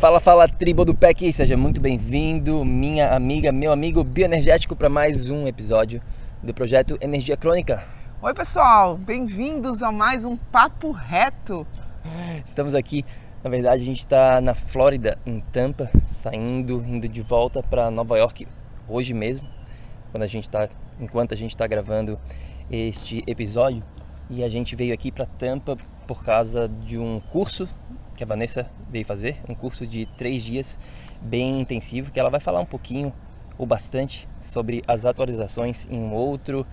Fala, fala, tribo do PEC, seja muito bem-vindo, minha amiga, meu amigo bioenergético, para mais um episódio do projeto Energia Crônica. Oi, pessoal, bem-vindos a mais um Papo Reto. Estamos aqui, na verdade, a gente está na Flórida, em Tampa, saindo, indo de volta para Nova York hoje mesmo, quando a gente está, enquanto a gente está gravando este episódio. E a gente veio aqui para Tampa por causa de um curso que a Vanessa veio fazer, um curso de três dias bem intensivo, que ela vai falar um pouquinho ou bastante sobre as atualizações em um outro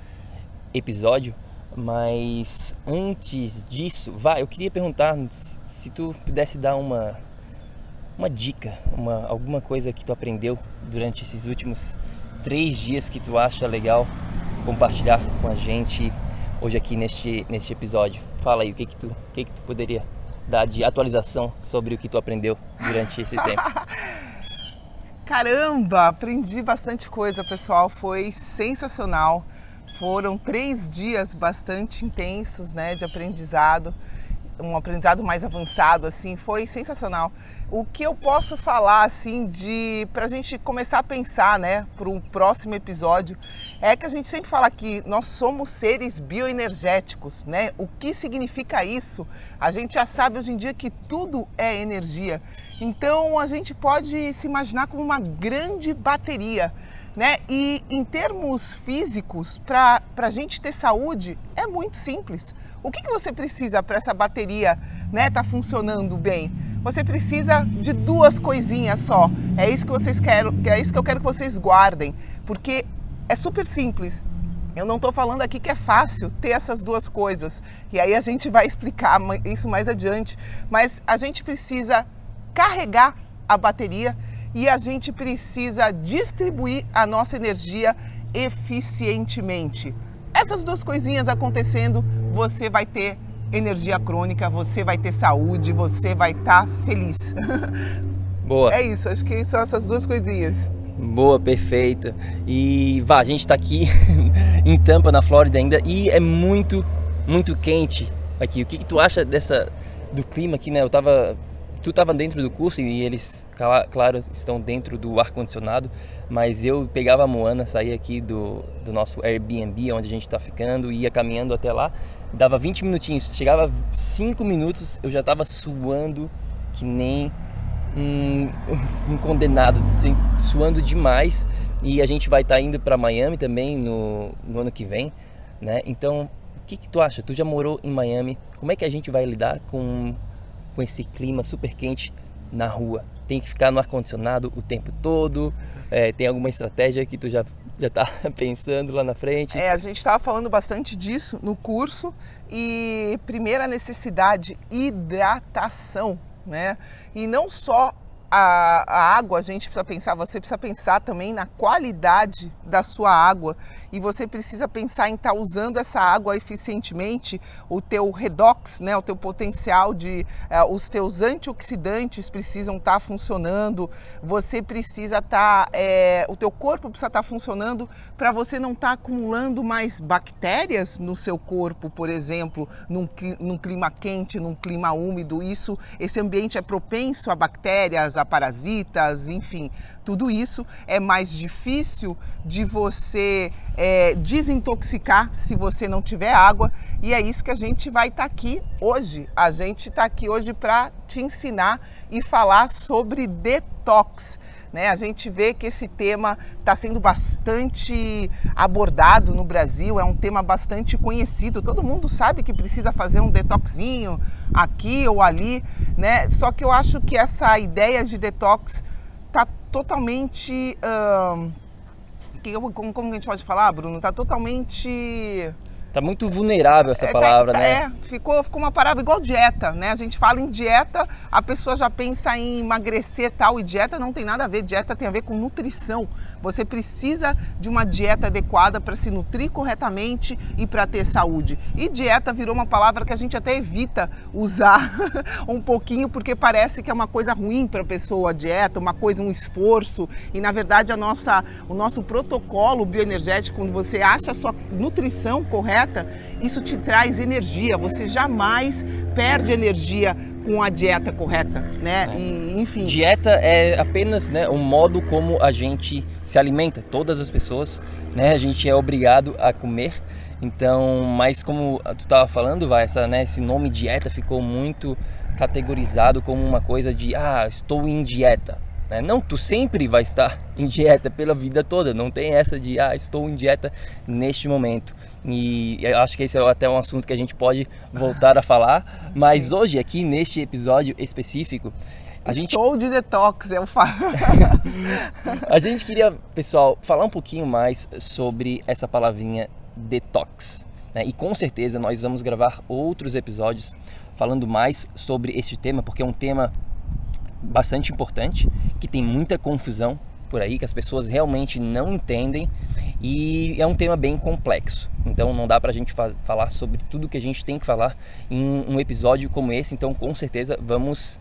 episódio. Mas antes disso, vai, eu queria perguntar se tu pudesse dar uma uma dica, uma alguma coisa que tu aprendeu durante esses últimos três dias que tu acha legal compartilhar com a gente hoje aqui neste neste episódio. Fala aí, o que que tu, o que que tu poderia dar de atualização sobre o que tu aprendeu durante esse tempo? Caramba, aprendi bastante coisa, pessoal. Foi sensacional. Foram três dias bastante intensos, né, de aprendizado, um aprendizado mais avançado, assim, foi sensacional. O que eu posso falar, assim, de para a gente começar a pensar, né, para um próximo episódio, é que a gente sempre fala que nós somos seres bioenergéticos, né? O que significa isso? A gente já sabe hoje em dia que tudo é energia. Então a gente pode se imaginar como uma grande bateria. Né? E em termos físicos, para a gente ter saúde, é muito simples. O que, que você precisa para essa bateria né, tá funcionando bem? Você precisa de duas coisinhas só. É isso que vocês querem, é isso que eu quero que vocês guardem, porque é super simples. Eu não estou falando aqui que é fácil ter essas duas coisas. E aí a gente vai explicar isso mais adiante. Mas a gente precisa carregar a bateria e a gente precisa distribuir a nossa energia eficientemente. Essas duas coisinhas acontecendo, você vai ter energia crônica, você vai ter saúde, você vai estar tá feliz. Boa. É isso, acho que são essas duas coisinhas. Boa, perfeita. E vá, a gente está aqui em Tampa, na Flórida ainda, e é muito, muito quente aqui. O que, que tu acha dessa do clima aqui, né? Eu tava tu estava dentro do curso e eles, claro, estão dentro do ar-condicionado, mas eu pegava a Moana, saía aqui do, do nosso Airbnb, onde a gente está ficando, ia caminhando até lá, dava 20 minutinhos, chegava 5 minutos, eu já estava suando que nem um, um condenado, assim, suando demais. E a gente vai estar tá indo para Miami também no, no ano que vem, né? Então, o que, que tu acha? Tu já morou em Miami? Como é que a gente vai lidar com com esse clima super quente na rua? Tem que ficar no ar-condicionado o tempo todo? É, tem alguma estratégia que tu já já está pensando lá na frente? É, a gente estava falando bastante disso no curso e primeira necessidade, hidratação, né? E não só a, a, água, a gente precisa pensar, você precisa pensar também na qualidade da sua água. E você precisa pensar em estar tá usando essa água eficientemente, o teu redox, né, o teu potencial de uh, os teus antioxidantes precisam estar tá funcionando, você precisa estar, tá, é, o teu corpo precisa estar tá funcionando para você não estar tá acumulando mais bactérias no seu corpo, por exemplo, num, num clima quente, num clima úmido. Isso, esse ambiente é propenso a bactérias, a parasitas, enfim, tudo isso é mais difícil de você é, desintoxicar se você não tiver água e é isso que a gente vai estar tá aqui hoje. A gente está aqui hoje para te ensinar e falar sobre detox. Né? A gente vê que esse tema está sendo bastante abordado no Brasil, é um tema bastante conhecido. Todo mundo sabe que precisa fazer um detoxinho aqui ou ali, né? Só que eu acho que essa ideia de detox totalmente. Uh, como, como a gente pode falar, Bruno? Está totalmente Tá muito vulnerável essa é, tá, palavra, tá, né? É, ficou, ficou uma palavra igual dieta, né? A gente fala em dieta, a pessoa já pensa em emagrecer tal, e dieta não tem nada a ver, dieta tem a ver com nutrição. Você precisa de uma dieta adequada para se nutrir corretamente e para ter saúde. E dieta virou uma palavra que a gente até evita usar um pouquinho, porque parece que é uma coisa ruim para a pessoa, a dieta, uma coisa, um esforço. E na verdade a nossa, o nosso protocolo bioenergético, quando você acha a sua nutrição correta, isso te traz energia. Você jamais perde energia com a dieta correta, né? É. E, enfim. Dieta é apenas né, um modo como a gente se alimenta. Todas as pessoas, né? A gente é obrigado a comer. Então, mas como tu estava falando, vai, essa, né, esse nome dieta ficou muito categorizado como uma coisa de ah, estou em dieta. Né? Não, tu sempre vai estar em dieta pela vida toda. Não tem essa de ah, estou em dieta neste momento. E acho que esse é até um assunto que a gente pode voltar a falar. Mas hoje, aqui neste episódio específico, a gente... Estou de detox, eu falo. a gente queria, pessoal, falar um pouquinho mais sobre essa palavrinha detox. Né? E com certeza nós vamos gravar outros episódios falando mais sobre este tema, porque é um tema bastante importante, que tem muita confusão por aí, que as pessoas realmente não entendem e é um tema bem complexo. Então não dá pra gente fa falar sobre tudo que a gente tem que falar em um episódio como esse, então com certeza vamos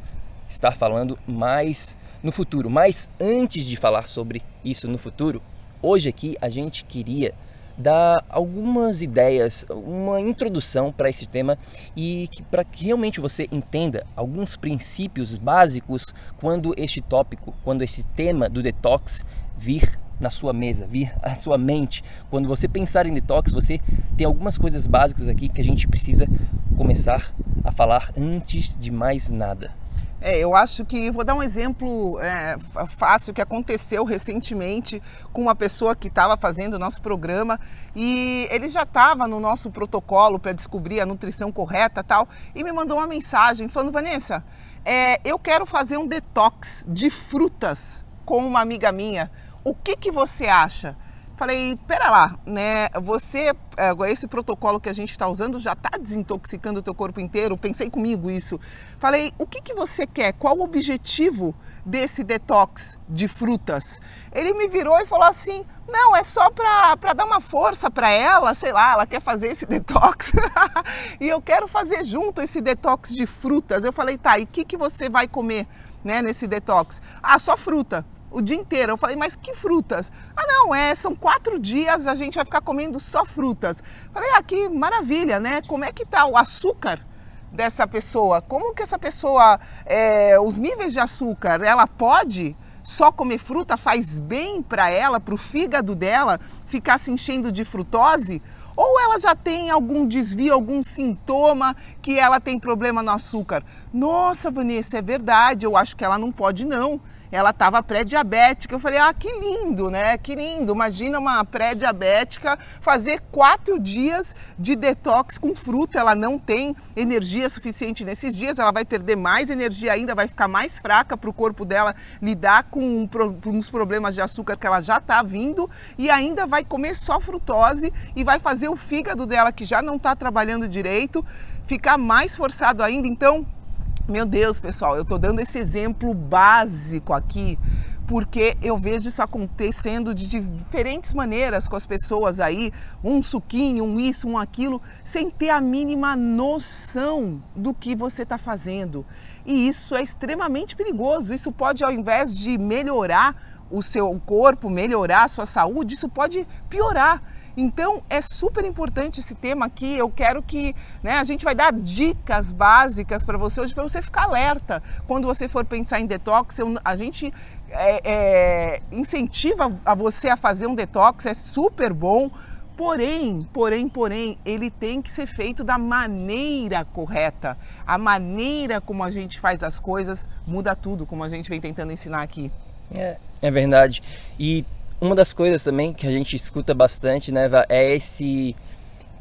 estar falando mais no futuro. Mas antes de falar sobre isso no futuro, hoje aqui a gente queria dar algumas ideias, uma introdução para esse tema e para que realmente você entenda alguns princípios básicos quando este tópico, quando esse tema do detox vir na sua mesa, vir à sua mente. Quando você pensar em detox, você tem algumas coisas básicas aqui que a gente precisa começar a falar antes de mais nada. É, eu acho que vou dar um exemplo é, fácil que aconteceu recentemente com uma pessoa que estava fazendo o nosso programa e ele já estava no nosso protocolo para descobrir a nutrição correta tal e me mandou uma mensagem falando Vanessa, é, eu quero fazer um detox de frutas com uma amiga minha. O que que você acha? Falei, pera lá, né? Você, é, esse protocolo que a gente está usando já está desintoxicando o teu corpo inteiro. Pensei comigo isso. Falei, o que, que você quer? Qual o objetivo desse detox de frutas? Ele me virou e falou assim: não, é só para dar uma força para ela, sei lá, ela quer fazer esse detox e eu quero fazer junto esse detox de frutas. Eu falei, tá, e o que, que você vai comer né, nesse detox? Ah, só fruta o dia inteiro. Eu falei, mas que frutas? Ah, não, é, são quatro dias, a gente vai ficar comendo só frutas. Falei, ah, que maravilha, né? Como é que tá o açúcar dessa pessoa? Como que essa pessoa, é, os níveis de açúcar, ela pode só comer fruta? Faz bem para ela, para o fígado dela, ficar se enchendo de frutose? Ou ela já tem algum desvio, algum sintoma que ela tem problema no açúcar? Nossa, Vanessa, é verdade, eu acho que ela não pode não ela estava pré-diabética. Eu falei, ah, que lindo, né? Que lindo. Imagina uma pré-diabética fazer quatro dias de detox com fruta. Ela não tem energia suficiente nesses dias, ela vai perder mais energia ainda, vai ficar mais fraca para o corpo dela lidar com uns problemas de açúcar que ela já está vindo e ainda vai comer só frutose e vai fazer o fígado dela, que já não está trabalhando direito, ficar mais forçado ainda. Então, meu Deus, pessoal, eu estou dando esse exemplo básico aqui porque eu vejo isso acontecendo de diferentes maneiras com as pessoas aí, um suquinho, um isso, um aquilo, sem ter a mínima noção do que você está fazendo. E isso é extremamente perigoso. Isso pode, ao invés de melhorar o seu corpo, melhorar a sua saúde, isso pode piorar. Então é super importante esse tema aqui. Eu quero que né, a gente vai dar dicas básicas para você hoje para você ficar alerta quando você for pensar em detox. Eu, a gente é, é, incentiva a você a fazer um detox, é super bom. Porém, porém, porém, ele tem que ser feito da maneira correta. A maneira como a gente faz as coisas muda tudo, como a gente vem tentando ensinar aqui. É, é verdade. E uma das coisas também que a gente escuta bastante, né, é esse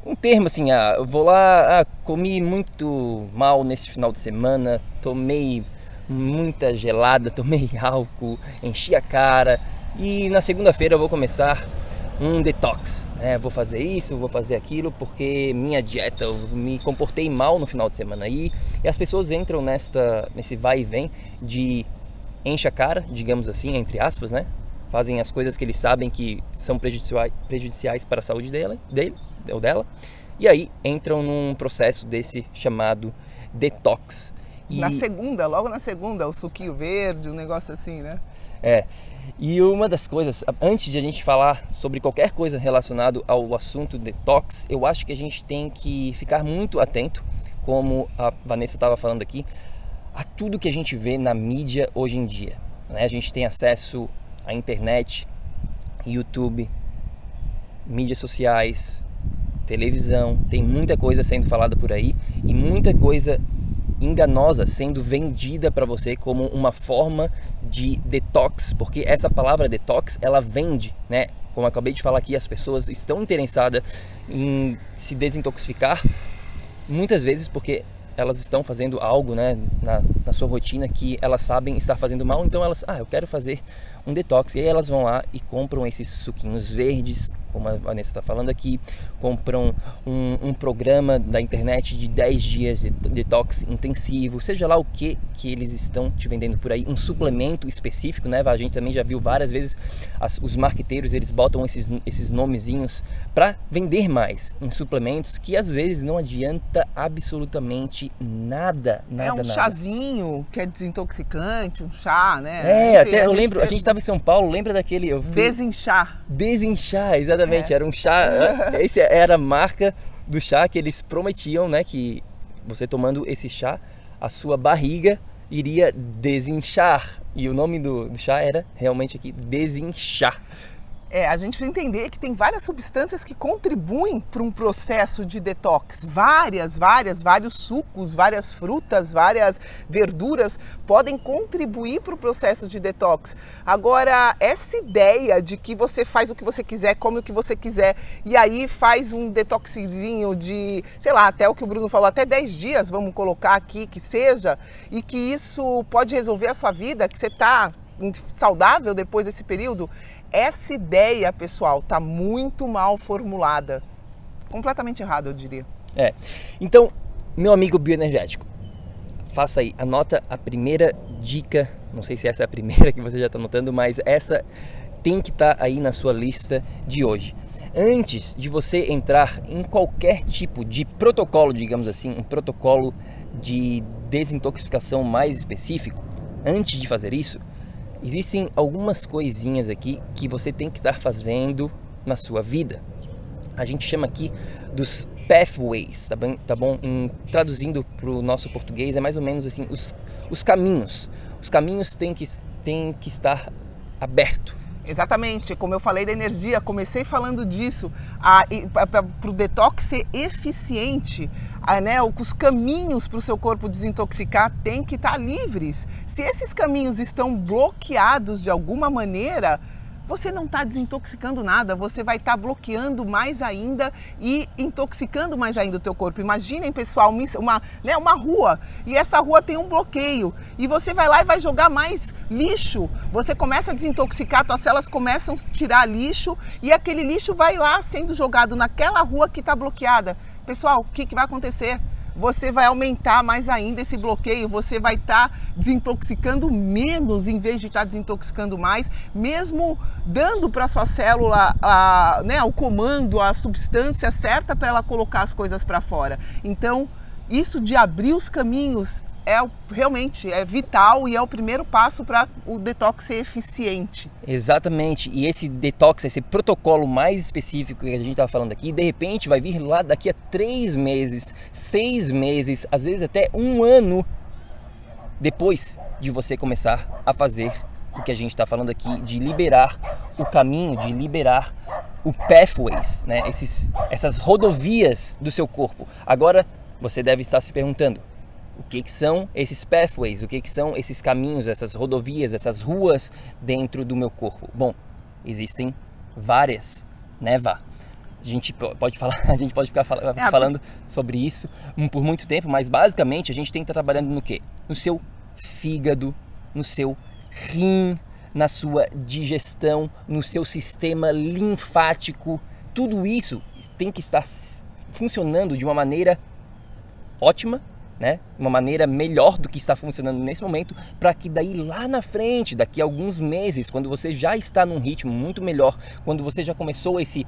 um termo assim, ah, eu vou lá, ah, comi muito mal nesse final de semana, tomei muita gelada, tomei álcool, enchi a cara e na segunda-feira eu vou começar um detox, né? Vou fazer isso, vou fazer aquilo porque minha dieta, eu me comportei mal no final de semana aí e as pessoas entram nesta nesse vai e vem de enche a cara, digamos assim, entre aspas, né? Fazem as coisas que eles sabem que são prejudiciais, prejudiciais para a saúde dele, dele ou dela, e aí entram num processo desse chamado detox. E... Na segunda, logo na segunda, o suquinho verde, um negócio assim, né? É. E uma das coisas, antes de a gente falar sobre qualquer coisa relacionado ao assunto detox, eu acho que a gente tem que ficar muito atento, como a Vanessa estava falando aqui, a tudo que a gente vê na mídia hoje em dia. Né? A gente tem acesso a internet, YouTube, mídias sociais, televisão, tem muita coisa sendo falada por aí e muita coisa enganosa sendo vendida para você como uma forma de detox, porque essa palavra detox ela vende, né? Como eu acabei de falar aqui, as pessoas estão interessadas em se desintoxicar muitas vezes porque elas estão fazendo algo né, na, na, sua rotina que elas sabem estar fazendo mal, então elas, ah, eu quero fazer um detox. E aí elas vão lá e compram esses suquinhos verdes como a Vanessa está falando aqui, compram um, um, programa da internet de 10 dias de detox intensivo, seja lá o que que eles estão te vendendo por aí, um suplemento específico, né? A gente também já viu várias vezes as, os marqueteiros, eles botam esses, esses nomezinhos para vender mais em suplementos que às vezes não adianta absolutamente nada, nada, É um nada. chazinho que é desintoxicante, um chá, né? É, Enfim, até eu lembro, a gente estava em São Paulo, lembra daquele... Eu fui... Desinchar. Desinchar, exatamente Exatamente, é. era um chá. esse era a marca do chá que eles prometiam, né? Que você tomando esse chá, a sua barriga iria desinchar. E o nome do, do chá era realmente aqui desinchar. É, a gente precisa entender que tem várias substâncias que contribuem para um processo de detox. Várias, várias, vários sucos, várias frutas, várias verduras podem contribuir para o processo de detox. Agora, essa ideia de que você faz o que você quiser, come o que você quiser e aí faz um detoxzinho de, sei lá, até o que o Bruno falou, até 10 dias, vamos colocar aqui que seja, e que isso pode resolver a sua vida, que você está saudável depois desse período, essa ideia, pessoal, está muito mal formulada. Completamente errada, eu diria. É. Então, meu amigo bioenergético, faça aí, anota a primeira dica. Não sei se essa é a primeira que você já está anotando, mas essa tem que estar tá aí na sua lista de hoje. Antes de você entrar em qualquer tipo de protocolo, digamos assim, um protocolo de desintoxicação mais específico, antes de fazer isso, Existem algumas coisinhas aqui que você tem que estar fazendo na sua vida. A gente chama aqui dos pathways, tá bom? Tá bom? Em, traduzindo para o nosso português é mais ou menos assim os, os caminhos. Os caminhos têm que, têm que estar aberto. Exatamente, como eu falei da energia, comecei falando disso. Para o detox ser eficiente, a, né, os caminhos para o seu corpo desintoxicar têm que estar tá livres. Se esses caminhos estão bloqueados de alguma maneira, você não está desintoxicando nada, você vai estar tá bloqueando mais ainda e intoxicando mais ainda o teu corpo. Imaginem, pessoal, uma, né, uma rua e essa rua tem um bloqueio e você vai lá e vai jogar mais lixo. Você começa a desintoxicar, tuas células começam a tirar lixo e aquele lixo vai lá sendo jogado naquela rua que está bloqueada. Pessoal, o que, que vai acontecer? Você vai aumentar mais ainda esse bloqueio, você vai estar tá desintoxicando menos em vez de estar tá desintoxicando mais, mesmo dando para sua célula a, né, o comando, a substância certa para ela colocar as coisas para fora. Então, isso de abrir os caminhos é realmente é vital e é o primeiro passo para o detox ser eficiente. Exatamente. E esse detox, esse protocolo mais específico que a gente está falando aqui, de repente vai vir lá daqui a três meses, seis meses, às vezes até um ano depois de você começar a fazer o que a gente está falando aqui, de liberar o caminho, de liberar o pathways, né? Esses, essas rodovias do seu corpo. Agora você deve estar se perguntando, o que, que são esses pathways, o que, que são esses caminhos, essas rodovias, essas ruas dentro do meu corpo. Bom, existem várias, né, Vá? A gente pode falar, a gente pode ficar é, falando sobre isso por muito tempo, mas basicamente a gente tem que estar trabalhando no quê? No seu fígado, no seu rim, na sua digestão, no seu sistema linfático. Tudo isso tem que estar funcionando de uma maneira ótima né? Uma maneira melhor do que está funcionando nesse momento, para que daí lá na frente, daqui a alguns meses, quando você já está num ritmo muito melhor, quando você já começou esse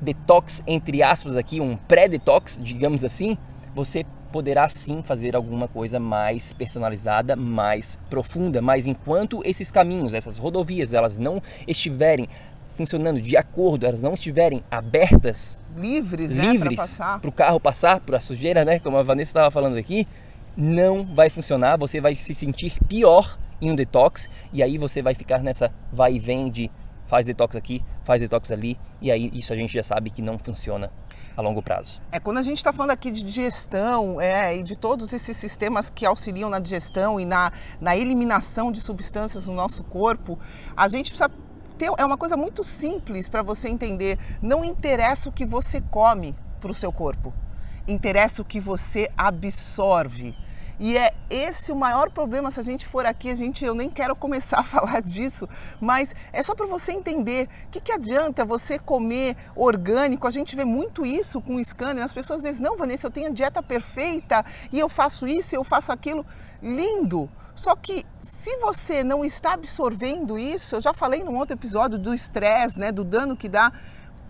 detox entre aspas aqui, um pré-detox, digamos assim, você poderá sim fazer alguma coisa mais personalizada, mais profunda, mas enquanto esses caminhos, essas rodovias, elas não estiverem funcionando de acordo, elas não estiverem abertas, livres, livres né, para o carro passar, para a sujeira, né, como a Vanessa estava falando aqui, não vai funcionar. Você vai se sentir pior em um detox e aí você vai ficar nessa vai e vem de faz detox aqui, faz detox ali e aí isso a gente já sabe que não funciona a longo prazo. É quando a gente está falando aqui de digestão é, e de todos esses sistemas que auxiliam na digestão e na, na eliminação de substâncias no nosso corpo, a gente precisa é uma coisa muito simples para você entender. Não interessa o que você come para o seu corpo, interessa o que você absorve. E é esse o maior problema se a gente for aqui, a gente eu nem quero começar a falar disso, mas é só para você entender o que, que adianta você comer orgânico. A gente vê muito isso com o scanner. As pessoas dizem: "Não, Vanessa, eu tenho a dieta perfeita e eu faço isso, eu faço aquilo". Lindo. Só que se você não está absorvendo isso, eu já falei num outro episódio do estresse, né, do dano que dá,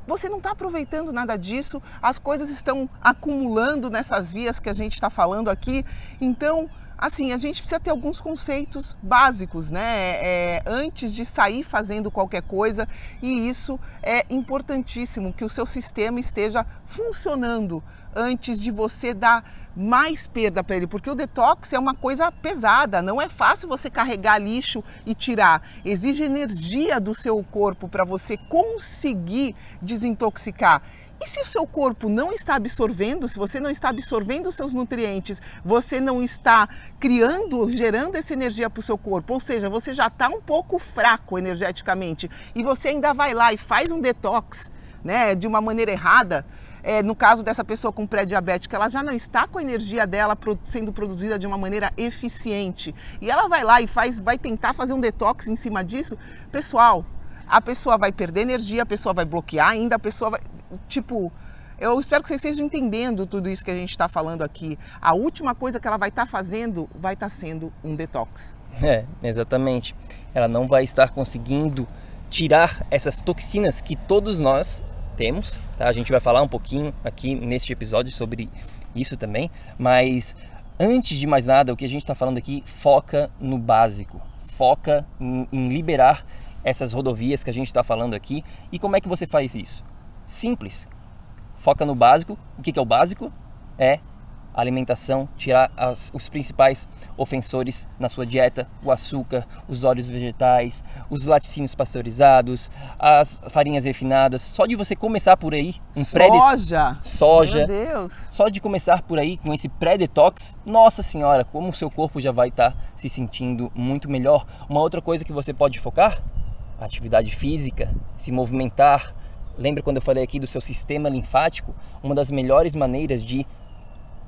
você não está aproveitando nada disso, as coisas estão acumulando nessas vias que a gente está falando aqui. Então, assim, a gente precisa ter alguns conceitos básicos, né? É, antes de sair fazendo qualquer coisa, e isso é importantíssimo que o seu sistema esteja funcionando antes de você dar mais perda para ele, porque o detox é uma coisa pesada, não é fácil você carregar lixo e tirar. Exige energia do seu corpo para você conseguir desintoxicar. E se o seu corpo não está absorvendo, se você não está absorvendo os seus nutrientes, você não está criando, gerando essa energia para o seu corpo, ou seja, você já está um pouco fraco energeticamente e você ainda vai lá e faz um detox, né, de uma maneira errada, é, no caso dessa pessoa com pré-diabética, ela já não está com a energia dela sendo produzida de uma maneira eficiente e ela vai lá e faz, vai tentar fazer um detox em cima disso, pessoal, a pessoa vai perder energia, a pessoa vai bloquear ainda, a pessoa vai, tipo, eu espero que vocês estejam entendendo tudo isso que a gente está falando aqui. A última coisa que ela vai estar tá fazendo vai estar tá sendo um detox. É, exatamente. Ela não vai estar conseguindo tirar essas toxinas que todos nós temos. Tá? A gente vai falar um pouquinho aqui neste episódio sobre isso também, mas antes de mais nada, o que a gente está falando aqui foca no básico, foca em, liberar essas rodovias que a gente está falando aqui. E como é que você faz isso? Simples. Foca no básico. O que, que é o básico? É alimentação, tirar as, os principais ofensores na sua dieta, o açúcar, os óleos vegetais, os laticínios pasteurizados, as farinhas refinadas. Só de você começar por aí, um soja, soja, meu Deus, só de começar por aí com esse pré-detox, nossa senhora, como o seu corpo já vai estar tá se sentindo muito melhor. Uma outra coisa que você pode focar, atividade física, se movimentar. Lembra quando eu falei aqui do seu sistema linfático? Uma das melhores maneiras de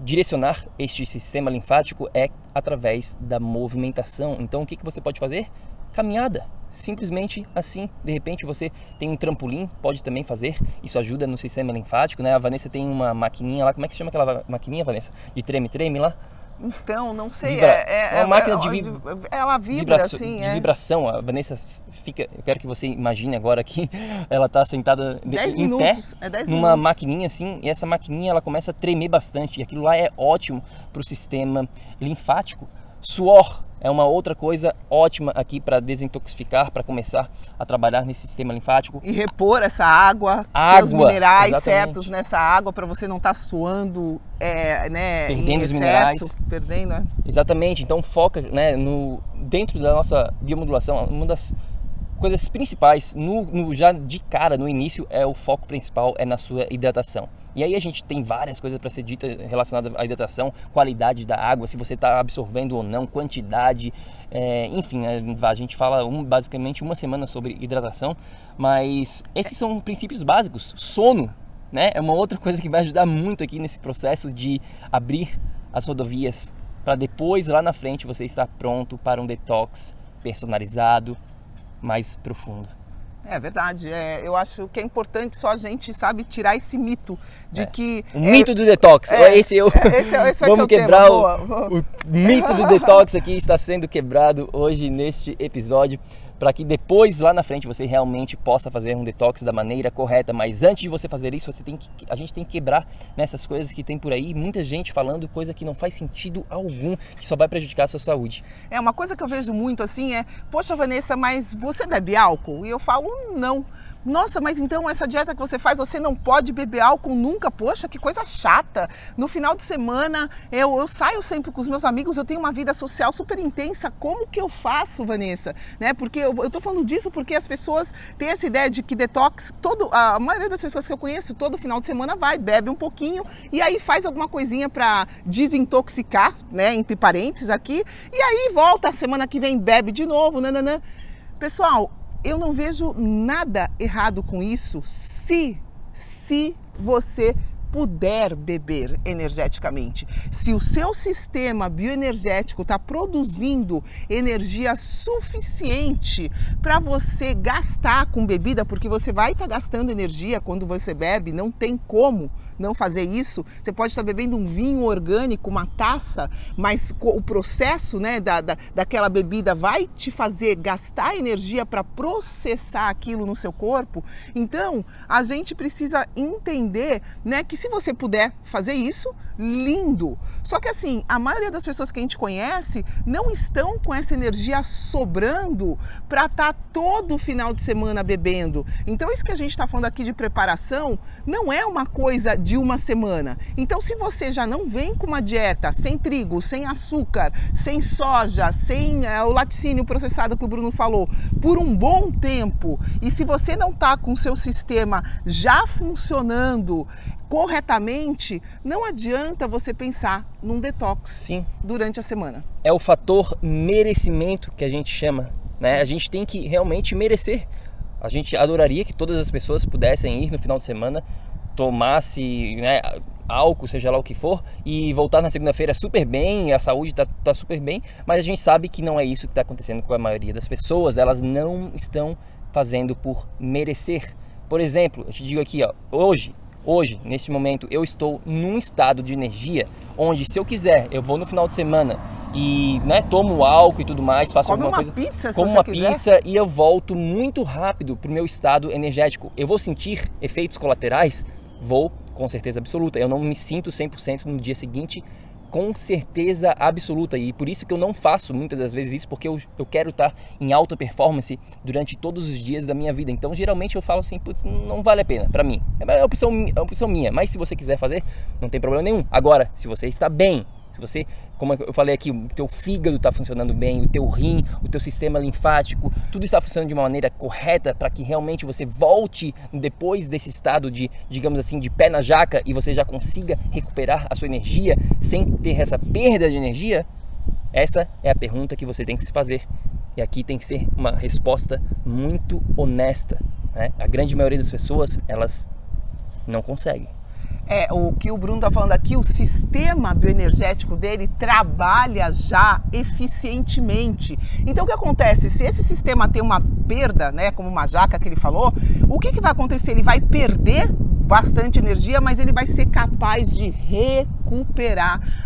direcionar este sistema linfático é através da movimentação. Então, o que, que você pode fazer? caminhada. Simplesmente assim, de repente você tem um trampolim, pode também fazer, isso ajuda no sistema linfático, né? A Vanessa tem uma maquininha lá, como é que se chama aquela maquininha, Vanessa? De treme-treme lá? Então, não sei. Vibra... É, é, uma é, máquina é, de. Ela vibra vibração, assim, de é. vibração. A Vanessa fica. Eu quero que você imagine agora que ela está sentada de, Dez em minutos, pé é dez numa minutos. maquininha assim, e essa maquininha ela começa a tremer bastante. E aquilo lá é ótimo para o sistema linfático. Suor é uma outra coisa ótima aqui para desintoxicar, para começar a trabalhar nesse sistema linfático. E repor essa água, Água, os minerais exatamente. certos nessa água para você não estar suando, é, né, Perdendo em os excesso, minerais. perdendo, né? Exatamente. Então foca, né, no dentro da nossa biomodulação, uma das coisas principais no, no, já de cara no início é o foco principal é na sua hidratação. E aí a gente tem várias coisas para ser dita relacionadas à hidratação qualidade da água se você está absorvendo ou não quantidade é, enfim a gente fala um, basicamente uma semana sobre hidratação mas esses são princípios básicos. Sono né é uma outra coisa que vai ajudar muito aqui nesse processo de abrir as rodovias para depois lá na frente você estar pronto para um detox personalizado mais profundo. É verdade. É, eu acho que é importante só a gente, sabe, tirar esse mito de É. que. O mito do detox. é, esse eu. é, esse é- esse Vamos quebrar o, o mito do detox aqui está sendo quebrado hoje neste episódio para que depois lá na frente você realmente possa fazer um detox da maneira correta. Mas antes de você fazer isso, você tem que, a gente tem que quebrar nessas coisas que tem por aí. Muita gente falando coisa que não faz sentido algum, que só vai prejudicar a sua saúde. É uma coisa que eu vejo muito assim é, poxa Vanessa, mas você bebe álcool? E eu falo, não. Nossa, mas então essa dieta que você faz, você não pode beber álcool nunca? Poxa, que coisa chata. No final de semana, eu, eu saio sempre com os meus amigos, eu tenho uma vida social super intensa. Como que eu faço, Vanessa? Né? Porque eu, eu tô falando disso porque as pessoas têm essa ideia de que detox, todo, a maioria das pessoas que eu conheço, todo final de semana vai, bebe um pouquinho e aí faz alguma coisinha para desintoxicar, né? Entre parênteses aqui, e aí volta semana que vem, bebe de novo, nananã. Pessoal, eu não vejo nada errado com isso se, se você puder beber energeticamente. Se o seu sistema bioenergético está produzindo energia suficiente para você gastar com bebida, porque você vai estar tá gastando energia quando você bebe, não tem como não fazer isso. Você pode estar bebendo um vinho orgânico, uma taça, mas o processo né, da, da, daquela bebida vai te fazer gastar energia para processar aquilo no seu corpo. Então, a gente precisa entender né, que se você puder fazer isso, lindo. Só que assim, a maioria das pessoas que a gente conhece não estão com essa energia sobrando para estar tá todo final de semana bebendo. Então, isso que a gente está falando aqui de preparação não é uma coisa de uma semana. Então, se você já não vem com uma dieta sem trigo, sem açúcar, sem soja, sem é, o laticínio processado que o Bruno falou, por um bom tempo, e se você não está com o seu sistema já funcionando corretamente, não adianta você pensar num detox Sim. durante a semana. É o fator merecimento que a gente chama. Né? A gente tem que realmente merecer. A gente adoraria que todas as pessoas pudessem ir no final de semana tomasse né, álcool, seja lá o que for, e voltar na segunda-feira super bem, a saúde está tá super bem, mas a gente sabe que não é isso que está acontecendo com a maioria das pessoas, elas não estão fazendo por merecer. Por exemplo, eu te digo aqui, ó, hoje, hoje, nesse momento, eu estou num estado de energia onde, se eu quiser, eu vou no final de semana e né, tomo álcool e tudo mais, faço Come alguma uma coisa, pizza, como uma quiser. pizza e eu volto muito rápido para o meu estado energético. Eu vou sentir efeitos colaterais? Vou, com certeza absoluta. Eu não me sinto 100% no dia seguinte, com certeza absoluta. E por isso que eu não faço muitas das vezes isso, porque eu, eu quero estar em alta performance durante todos os dias da minha vida. Então, geralmente eu falo assim, putz, não vale a pena para mim. É uma opção, é uma opção minha, mas se você quiser fazer, não tem problema nenhum. Agora, se você está bem, se você, como eu falei aqui, o teu fígado está funcionando bem, o teu rim, o teu sistema linfático, tudo está funcionando de uma maneira correta para que realmente você volte depois desse estado de, digamos assim, de pé na jaca e você já consiga recuperar a sua energia sem ter essa perda de energia? Essa é a pergunta que você tem que se fazer. E aqui tem que ser uma resposta muito honesta. Né? A grande maioria das pessoas, elas não conseguem. É, o que o Bruno está falando aqui, o sistema bioenergético dele trabalha já eficientemente. Então o que acontece? Se esse sistema tem uma perda, né, como uma jaca que ele falou, o que, que vai acontecer? Ele vai perder bastante energia, mas ele vai ser capaz de recuperar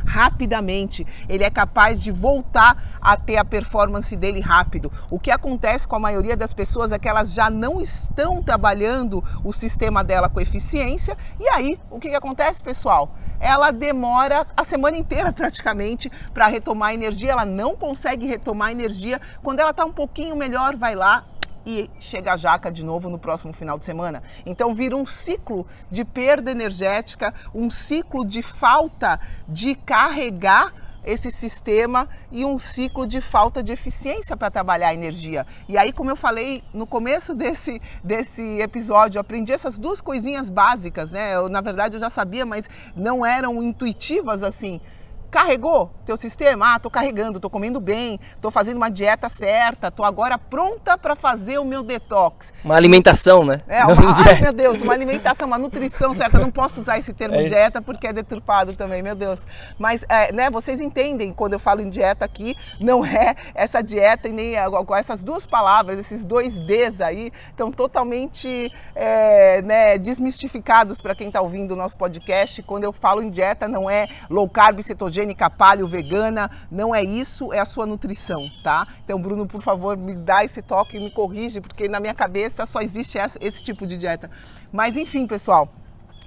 rapidamente. Ele é capaz de voltar a ter a performance dele rápido. O que acontece com a maioria das pessoas é que elas já não estão trabalhando o sistema dela com eficiência. E aí, o que, que acontece, pessoal? Ela demora a semana inteira praticamente para retomar energia. Ela não consegue retomar energia. Quando ela está um pouquinho melhor, vai lá e chega a jaca de novo no próximo final de semana. Então vira um ciclo de perda energética, um ciclo de falta de carregar esse sistema e um ciclo de falta de eficiência para trabalhar a energia. E aí, como eu falei no começo desse, desse episódio, eu aprendi essas duas coisinhas básicas, né? Eu, na verdade eu já sabia, mas não eram intuitivas assim Carregou teu sistema? Ah, tô carregando, tô comendo bem, tô fazendo uma dieta certa, tô agora pronta para fazer o meu detox. Uma alimentação, né? É, uma, ai, meu Deus, uma alimentação, uma nutrição certa. Eu não posso usar esse termo é. dieta porque é deturpado também, meu Deus. Mas, é, né, vocês entendem quando eu falo em dieta aqui, não é essa dieta e nem com essas duas palavras, esses dois Ds aí, estão totalmente é, né, desmistificados para quem está ouvindo o nosso podcast. Quando eu falo em dieta, não é low carb, cetogênico cetogênica, paleo, vegana, não é isso, é a sua nutrição, tá? Então, Bruno, por favor, me dá esse toque e me corrige, porque na minha cabeça só existe esse, esse tipo de dieta. Mas enfim, pessoal,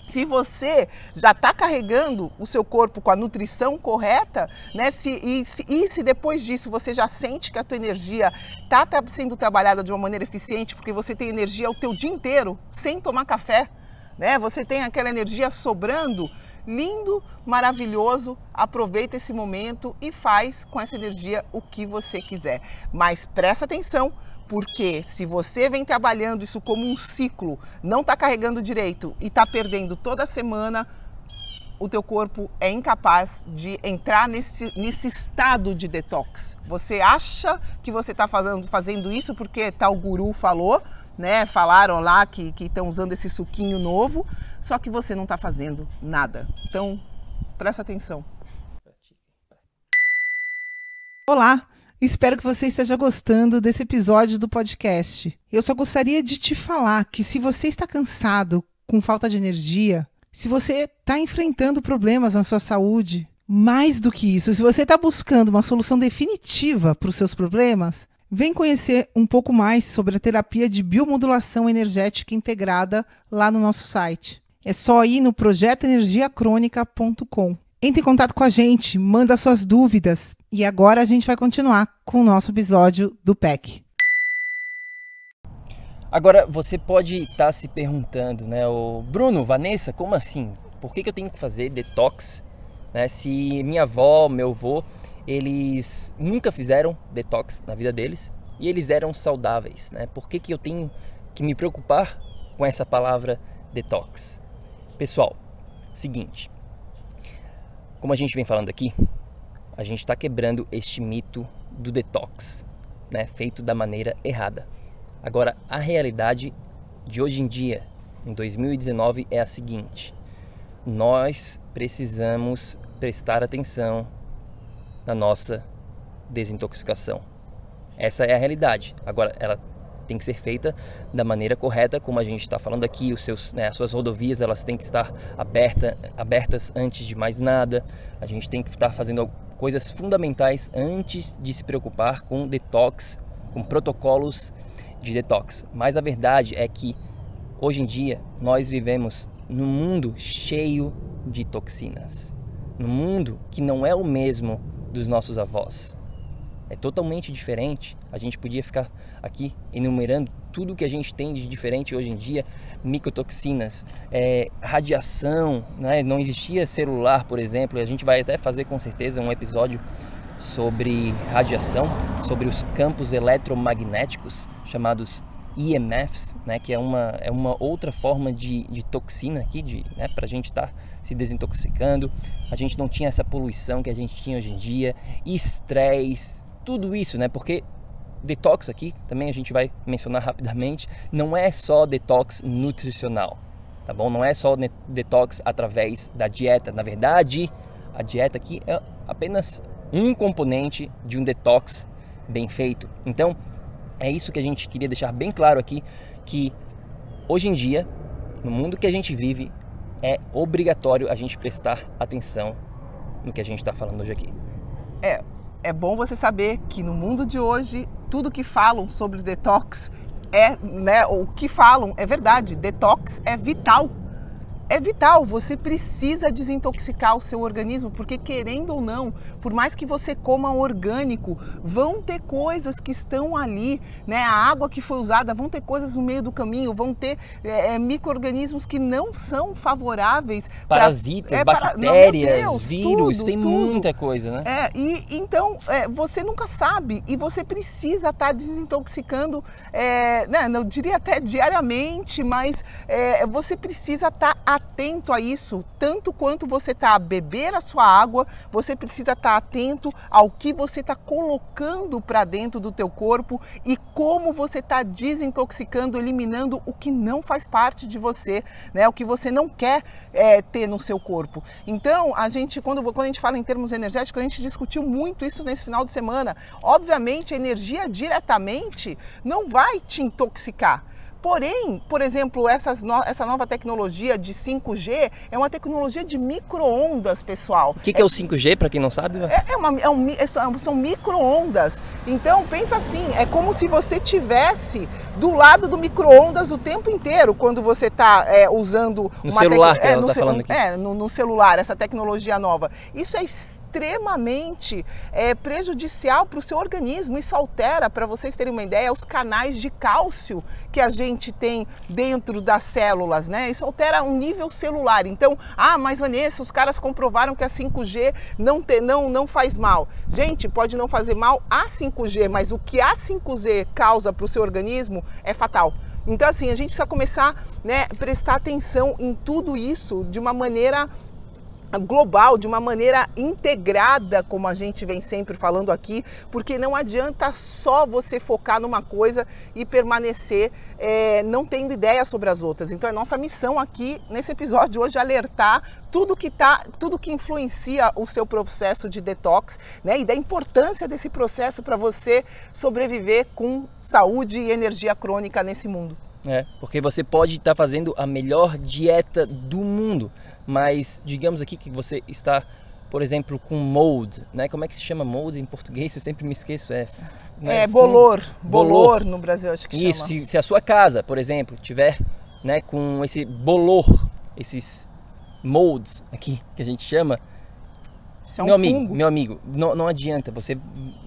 se você já está carregando o seu corpo com a nutrição correta, né? Se, e, se, e se depois disso você já sente que a tua energia está tá sendo trabalhada de uma maneira eficiente, porque você tem energia o teu dia inteiro sem tomar café, né? Você tem aquela energia sobrando lindo, maravilhoso. Aproveita esse momento e faz com essa energia o que você quiser. Mas presta atenção, porque se você vem trabalhando isso como um ciclo, não está carregando direito e está perdendo toda semana, o teu corpo é incapaz de entrar nesse, nesse estado de detox. Você acha que você está fazendo, fazendo isso porque tal guru falou, né? Falaram lá que estão usando esse suquinho novo, só que você não está fazendo nada. Então, presta atenção. Olá, espero que você esteja gostando desse episódio do podcast. Eu só gostaria de te falar que se você está cansado, com falta de energia, se você está enfrentando problemas na sua saúde, mais do que isso, se você está buscando uma solução definitiva para os seus problemas, Vem conhecer um pouco mais sobre a terapia de biomodulação energética integrada lá no nosso site. É só ir no projetoenergiacronica.com. Entre em contato com a gente, manda suas dúvidas e agora a gente vai continuar com o nosso episódio do PEC. Agora você pode estar tá se perguntando, né, o Bruno, Vanessa, como assim? Por que, que eu tenho que fazer detox? Né, se minha avó, meu avô, eles nunca fizeram detox na vida deles e eles eram saudáveis, né? Por que, que eu tenho que me preocupar com essa palavra detox? Pessoal, seguinte, como a gente vem falando aqui, a gente está quebrando este mito do detox, né, feito da maneira errada. Agora, a realidade de hoje em dia, em 2019, é a seguinte: nós precisamos prestar atenção na nossa desintoxicação. Essa é a realidade. Agora, ela tem que ser feita da maneira correta, como a gente está falando aqui. Os seus, né, as suas rodovias elas têm que estar aberta, abertas antes de mais nada. A gente tem que estar fazendo coisas fundamentais antes de se preocupar com detox, com protocolos de detox. Mas a verdade é que hoje em dia nós vivemos num mundo cheio de toxinas, num mundo que não é o mesmo dos nossos avós é totalmente diferente. A gente podia ficar aqui enumerando tudo que a gente tem de diferente hoje em dia, micotoxinas, é, radiação, né? não existia celular, por exemplo, a gente vai até fazer com certeza um episódio sobre radiação, sobre os campos eletromagnéticos chamados IMFs, né, que é uma, é uma outra forma de, de toxina aqui, de, né, para a gente estar tá se desintoxicando. A gente não tinha essa poluição que a gente tinha hoje em dia, estresse, tudo isso, né? Porque detox aqui, também a gente vai mencionar rapidamente, não é só detox nutricional. tá bom? Não é só detox através da dieta. Na verdade, a dieta aqui é apenas um componente de um detox bem feito. Então, é isso que a gente queria deixar bem claro aqui que hoje em dia, no mundo que a gente vive, é obrigatório a gente prestar atenção no que a gente está falando hoje aqui. É, é bom você saber que no mundo de hoje, tudo que falam sobre detox é, né, o que falam é verdade. Detox é vital é vital, você precisa desintoxicar o seu organismo, porque querendo ou não, por mais que você coma orgânico, vão ter coisas que estão ali, né? A água que foi usada, vão ter coisas no meio do caminho, vão ter é, é micro-organismos que não são favoráveis. Parasitas, pra, é, bactérias, para, Deus, vírus, tudo, tem tudo. muita coisa, né? É, e então é, você nunca sabe e você precisa estar tá desintoxicando, é, né? Eu diria até diariamente, mas é, você precisa estar tá atento a isso, tanto quanto você está a beber a sua água, você precisa estar tá atento ao que você está colocando para dentro do teu corpo e como você está desintoxicando, eliminando o que não faz parte de você, né? O que você não quer é, ter no seu corpo. Então, a gente, quando, quando a gente fala em termos energéticos, a gente discutiu muito isso nesse final de semana. Obviamente, a energia diretamente não vai te intoxicar Porém, por exemplo, no, essa nova tecnologia de 5G é uma tecnologia de micro-ondas, pessoal. O que, que é, é, o 5G, para quem não sabe? É, é, uma, é um, é, são micro-ondas. Então, pensa assim, é como se você tivesse do lado do micro-ondas o tempo inteiro, quando você está é, usando... No celular, que ela no, tá aqui. É, no, no celular, essa tecnologia nova. Isso é extremamente é, prejudicial para o seu organismo. Isso altera, para vocês terem uma ideia, os canais de cálcio que a gente tem dentro das células, né? Isso altera um nível celular. Então, ah, mas Vanessa, os caras comprovaram que a 5G não, te, não, não faz mal. Gente, pode não fazer mal a 5G, mas o que a 5G causa para o seu organismo é fatal. Então, assim, a gente precisa começar né, prestar atenção em tudo isso de uma maneira global, de uma maneira integrada, como a gente vem sempre falando aqui, porque não adianta só você focar numa coisa e permanecer é, não tendo ideia sobre as outras. Então, é nossa missão aqui nesse episódio hoje alertar tudo que tá, tudo que influencia o seu processo de detox, né? E da importância desse processo para você sobreviver com saúde e energia crônica nesse mundo. É, porque você pode estar tá fazendo a melhor dieta do mundo, mas digamos aqui que você está, por exemplo, com mold, né? Como é que se chama mold em português? Eu sempre me esqueço. É, né? é bolor, bolor, bolor no Brasil acho que Isso, chama. Se, se a sua casa, por exemplo, tiver, né, com esse bolor, esses molds aqui que a gente chama, é um meu amigo, fungo. meu amigo, não, não adianta. Você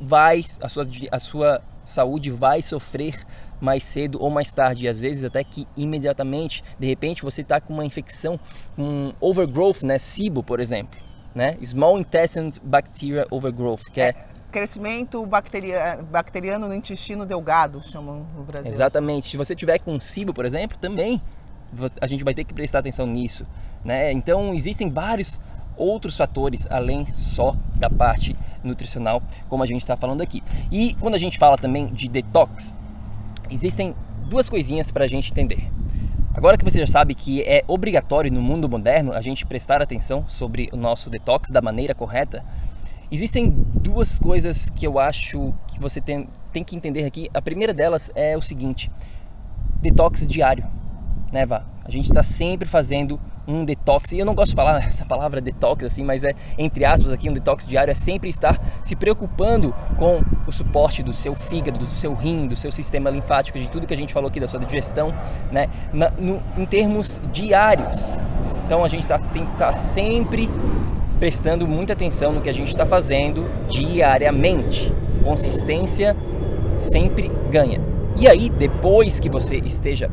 vai, a sua, a sua saúde vai sofrer mais cedo ou mais tarde, às vezes até que imediatamente. De repente você está com uma infecção, um overgrowth, né, SIBO, por exemplo, né, Small Intestine Bacteria Overgrowth, que é, é crescimento bacteria, bacteriano no intestino delgado, chamam no Brasil. Exatamente. Se você tiver com SIBO, por exemplo, também a gente vai ter que prestar atenção nisso, né? Então existem vários outros fatores além só da parte nutricional, como a gente está falando aqui. E quando a gente fala também de detox, existem duas coisinhas para a gente entender. Agora que você já sabe que é obrigatório no mundo moderno a gente prestar atenção sobre o nosso detox da maneira correta, existem duas coisas que eu acho que você tem, tem que entender aqui. A primeira delas é o seguinte: detox diário. Né, Vá? A gente está sempre fazendo um detox, e eu não gosto de falar essa palavra detox assim, mas é entre aspas aqui um detox diário é sempre estar se preocupando com o suporte do seu fígado, do seu rim, do seu sistema linfático, de tudo que a gente falou aqui da sua digestão, né, Na, no, em termos diários. Então a gente tá, tem que estar sempre prestando muita atenção no que a gente está fazendo diariamente. Consistência sempre ganha. E aí, depois que você esteja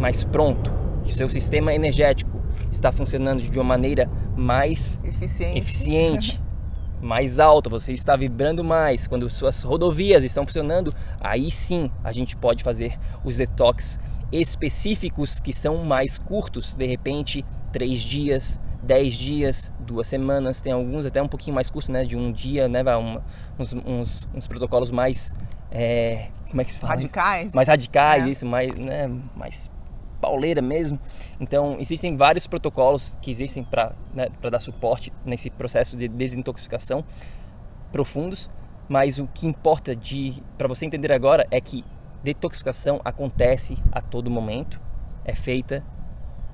mais pronto, que o seu sistema energético está funcionando de uma maneira mais eficiente, eficiente mais alta, você está vibrando mais, quando suas rodovias estão funcionando, aí sim a gente pode fazer os detox específicos que são mais curtos, de repente três dias, dez dias, duas semanas, tem alguns até um pouquinho mais curtos, né, de um dia, né, um, uns, uns, uns, protocolos mais, é, como é que se fala? Radicais. Mais radicais, é. isso, mais, né, mais pauleira mesmo. Então, existem vários protocolos que existem para né, dar suporte nesse processo de desintoxicação profundos, mas o que importa para você entender agora é que detoxicação acontece a todo momento, é feita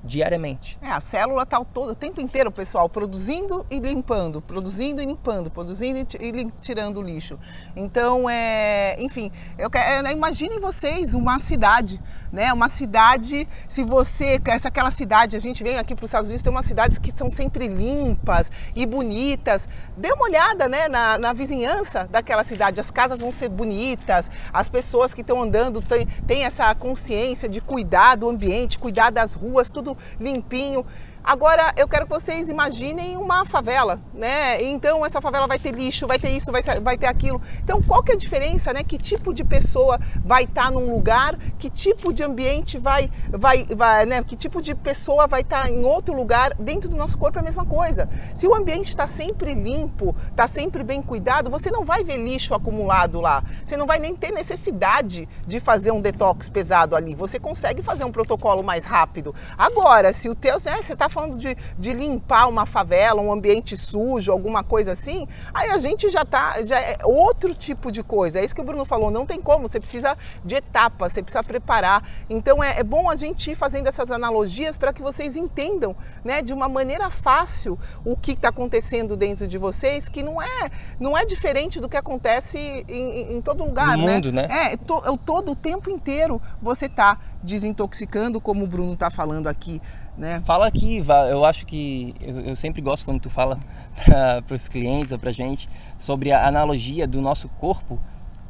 diariamente. É, a célula está o, tempo inteiro, pessoal, produzindo e limpando, produzindo e limpando, produzindo e tirando o lixo. Então, é, enfim, eu é, imaginem vocês uma cidade né? Uma cidade, se você, essa aquela cidade, a gente vem aqui para os Estados Unidos, tem umas cidades que são sempre limpas e bonitas. Dê uma olhada, né, na, na vizinhança daquela cidade. As casas vão ser bonitas, as pessoas que estão andando têm, essa consciência de cuidar do ambiente, cuidar das ruas, tudo limpinho. Agora eu quero que vocês imaginem uma favela, né? Então essa favela vai ter lixo, vai ter isso, vai, vai ter aquilo. Então qual que é a diferença, né? Que tipo de pessoa vai estar tá num lugar, que tipo de ambiente vai, vai, vai, né? Que tipo de pessoa vai estar tá em outro lugar? Dentro do nosso corpo é a mesma coisa. Se o ambiente está sempre limpo, está sempre bem cuidado, você não vai ver lixo acumulado lá. Você não vai nem ter necessidade de fazer um detox pesado ali. Você consegue fazer um protocolo mais rápido. Agora, se o teu, né, você está falando de, de limpar uma favela, um ambiente sujo, alguma coisa assim, aí a gente já tá, já é outro tipo de coisa. É isso que o Bruno falou, não tem como, você precisa de etapas, você precisa preparar. Então é, é bom a gente ir fazendo essas analogias para que vocês entendam, né, de uma maneira fácil o que está acontecendo dentro de vocês, que não é, não é diferente do que acontece em, em todo lugar, no né? mundo, né? É, to, é todo o tempo inteiro você está desintoxicando, como o Bruno está falando aqui. Né? Fala aqui, eu acho que eu, eu sempre gosto quando tu fala para os clientes ou para gente sobre a analogia do nosso corpo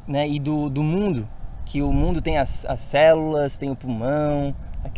né, e do, do mundo, que o mundo tem as, as células, tem o pulmão,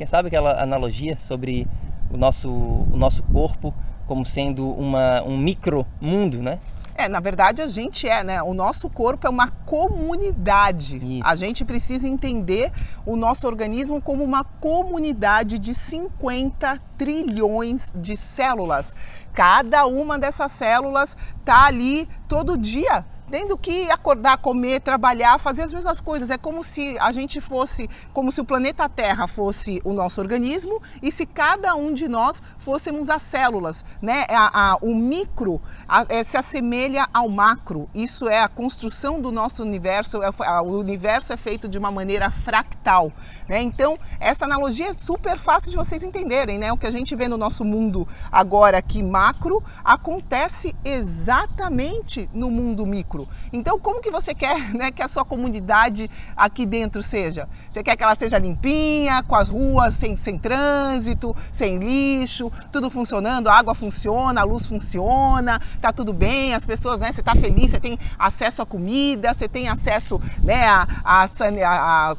sabe aquela analogia sobre o nosso, o nosso corpo como sendo uma, um micro mundo, né? É, na verdade a gente é, né? O nosso corpo é uma comunidade. Isso. A gente precisa entender o nosso organismo como uma comunidade de 50 trilhões de células. Cada uma dessas células tá ali todo dia tendo que acordar, comer, trabalhar, fazer as mesmas coisas. É como se a gente fosse, como se o planeta Terra fosse o nosso organismo e se cada um de nós fôssemos as células, né? A, a, o micro a, é, se assemelha ao macro. Isso é a construção do nosso universo. É, o universo é feito de uma maneira fractal, né? Então essa analogia é super fácil de vocês entenderem, né? O que a gente vê no nosso mundo agora aqui macro acontece exatamente no mundo micro lucro. Então, como que você quer né, que a sua comunidade aqui dentro seja? Você quer que ela seja limpinha, com as ruas sem, sem trânsito, sem lixo, tudo funcionando, a água funciona, a luz funciona, tá tudo bem, as pessoas, né, você tá feliz, você tem acesso à comida, você tem acesso né, a, a, a, a,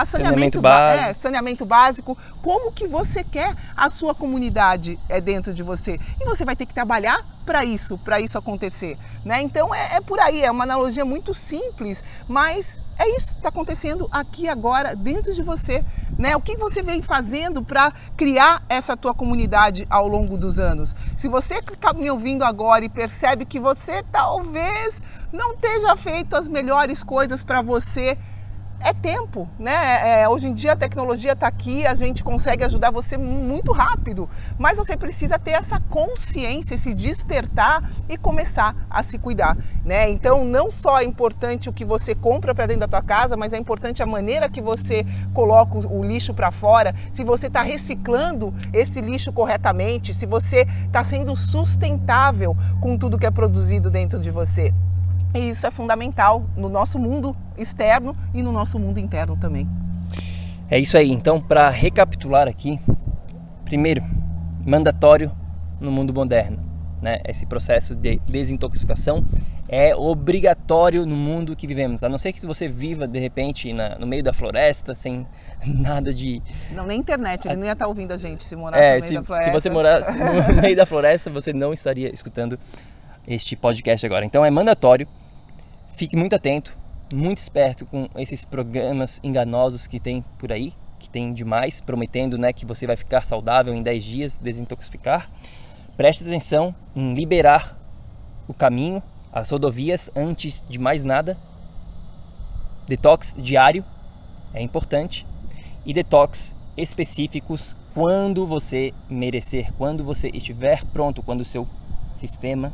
a saneamento, saneamento básico. É, saneamento básico. Como que você quer a sua comunidade é dentro de você? E você vai ter que trabalhar para isso, para isso acontecer, né? Então é, é, por aí, é uma analogia muito simples, mas é isso que está acontecendo aqui agora dentro de você, né? O que você vem fazendo para criar essa tua comunidade ao longo dos anos? Se você está me ouvindo agora e percebe que você talvez não esteja feito as melhores coisas para você é tempo, né? É, hoje em dia a tecnologia está aqui, a gente consegue ajudar você muito rápido, mas você precisa ter essa consciência, esse despertar e começar a se cuidar, né? Então não só é importante o que você compra para dentro da tua casa, mas é importante a maneira que você coloca o lixo para fora, se você está reciclando esse lixo corretamente, se você está sendo sustentável com tudo que é produzido dentro de você. E isso é fundamental no nosso mundo externo e no nosso mundo interno também. É isso aí. Então, para recapitular aqui, primeiro, mandatório no mundo moderno, né? Esse processo de desintoxicação é obrigatório no mundo que vivemos. A não ser que você viva de repente na, no meio da floresta, sem nada de. Não, nem internet, ele não ia estar ouvindo a gente se morasse é, no meio se, da floresta. Se você morasse no meio da floresta, você não estaria escutando este podcast agora. Então é mandatório. Fique muito atento, muito esperto com esses programas enganosos que tem por aí, que tem demais, prometendo né, que você vai ficar saudável em 10 dias, desintoxicar. Preste atenção em liberar o caminho, as rodovias antes de mais nada. Detox diário é importante e detox específicos quando você merecer, quando você estiver pronto, quando o seu sistema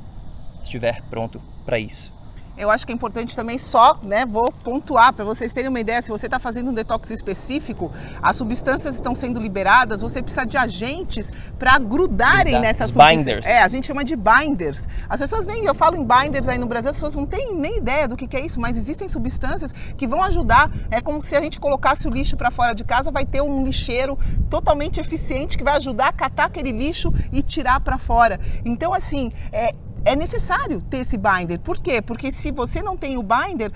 estiver pronto para isso. Eu acho que é importante também só, né, vou pontuar para vocês terem uma ideia, se você está fazendo um detox específico, as substâncias estão sendo liberadas, você precisa de agentes para grudarem nessas substâncias. Binders. É, a gente chama de binders. As pessoas nem, eu falo em binders aí no Brasil, as pessoas não têm nem ideia do que, que é isso, mas existem substâncias que vão ajudar. É como se a gente colocasse o lixo para fora de casa, vai ter um lixeiro totalmente eficiente que vai ajudar a catar aquele lixo e tirar para fora. Então, assim, é, é necessário ter esse binder. Por quê? Porque se você não tem o binder,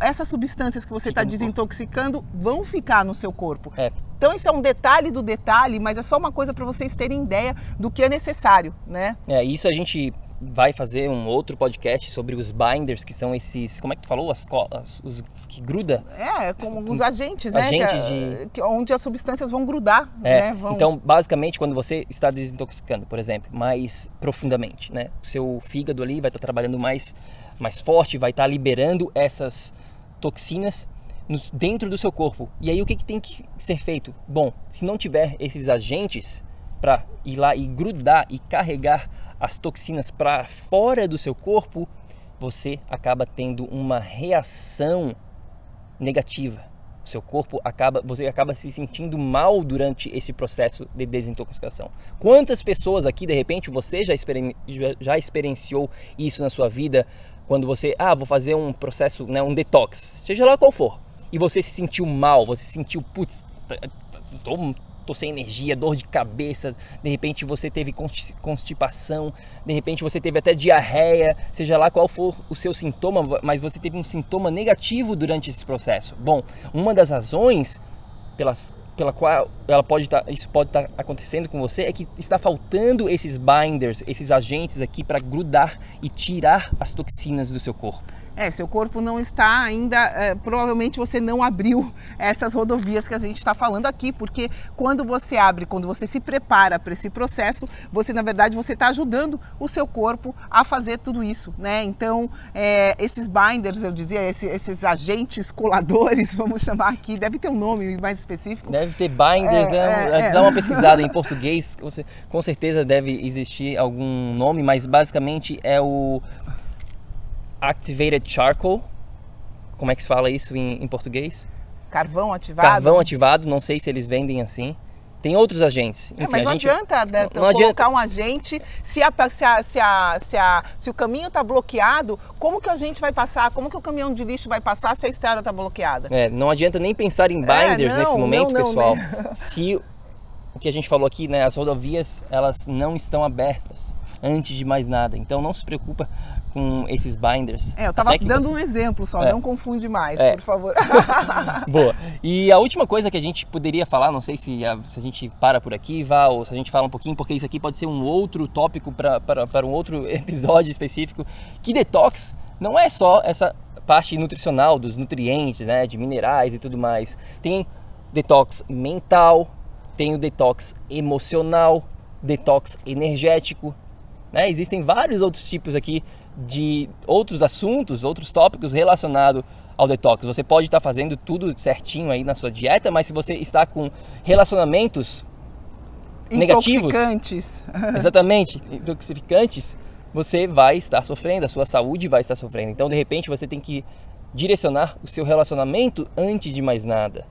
essas substâncias que você está desintoxicando vão ficar no seu corpo. É. Então isso é um detalhe do detalhe, mas é só uma coisa para vocês terem ideia do que é necessário, né? É, isso a gente vai fazer um outro podcast sobre os binders, que são esses, como é que tu falou? As, as os que gruda? É, como os agentes, agentes né? De... Que, onde as substâncias vão grudar, é, né? Vão... Então, basicamente, quando você está desintoxicando, por exemplo, mais profundamente, né? O seu fígado ali vai estar trabalhando mais, mais forte, vai estar liberando essas toxinas dentro do seu corpo. E aí o que, que tem que ser feito? Bom, se não tiver esses agentes para ir lá e grudar e carregar as toxinas para fora do seu corpo, você acaba tendo uma reação negativa. O seu corpo acaba, você acaba se sentindo mal durante esse processo de desintoxicação. Quantas pessoas aqui, de repente, você já, experien já experienciou isso na sua vida? Quando você, ah, vou fazer um processo, né, um detox, seja lá qual for, e você se sentiu mal, você se sentiu, putz, tô tô sem energia, dor de cabeça, de repente você teve constipação, de repente você teve até diarreia, seja lá qual for o seu sintoma, mas você teve um sintoma negativo durante esse processo. Bom, uma das razões pelas pela qual ela pode tá, isso pode estar tá acontecendo com você é que está faltando esses binders, esses agentes aqui para grudar e tirar as toxinas do seu corpo. É, seu corpo não está ainda, é, provavelmente você não abriu essas rodovias que a gente está falando aqui, porque quando você abre, quando você se prepara para esse processo, você na verdade você está ajudando o seu corpo a fazer tudo isso, né? Então é, esses binders, eu dizia, esses, esses, agentes coladores, vamos chamar aqui, deve ter um nome mais específico. Deve ter binders, é, é, é dá uma pesquisada em português, com certeza deve existir algum nome, mas basicamente é o Activated Charcoal. Como é que se fala isso em, em português? Carvão ativado. Carvão ativado, não sei se eles vendem assim. Tem outros agentes. Enfim, é, mas não gente... adianta né, não colocar adianta. um agente se, a, se, a, se, a, se, se o caminho está bloqueado, como que a gente vai passar? Como que o caminhão de lixo vai passar se a estrada está bloqueada? É, não adianta nem pensar em é, binders é, não, nesse momento, não, não, pessoal. Se o que a gente falou aqui, né, as rodovias elas não estão abertas antes de mais nada. Então não se preocupa com esses binders. É, eu estava dando um exemplo só, é. não confunde mais, é. por favor. Boa. E a última coisa que a gente poderia falar, não sei se a, se a gente para por aqui, Val, ou se a gente fala um pouquinho, porque isso aqui pode ser um outro tópico para um outro episódio específico, que detox não é só essa parte nutricional dos nutrientes, né, de minerais e tudo mais. Tem detox mental, tem o detox emocional, detox energético, né? Existem vários outros tipos aqui de outros assuntos, outros tópicos relacionados ao detox. Você pode estar fazendo tudo certinho aí na sua dieta, mas se você está com relacionamentos negativos, exatamente, intoxicantes, você vai estar sofrendo, a sua saúde vai estar sofrendo. Então, de repente, você tem que direcionar o seu relacionamento antes de mais nada.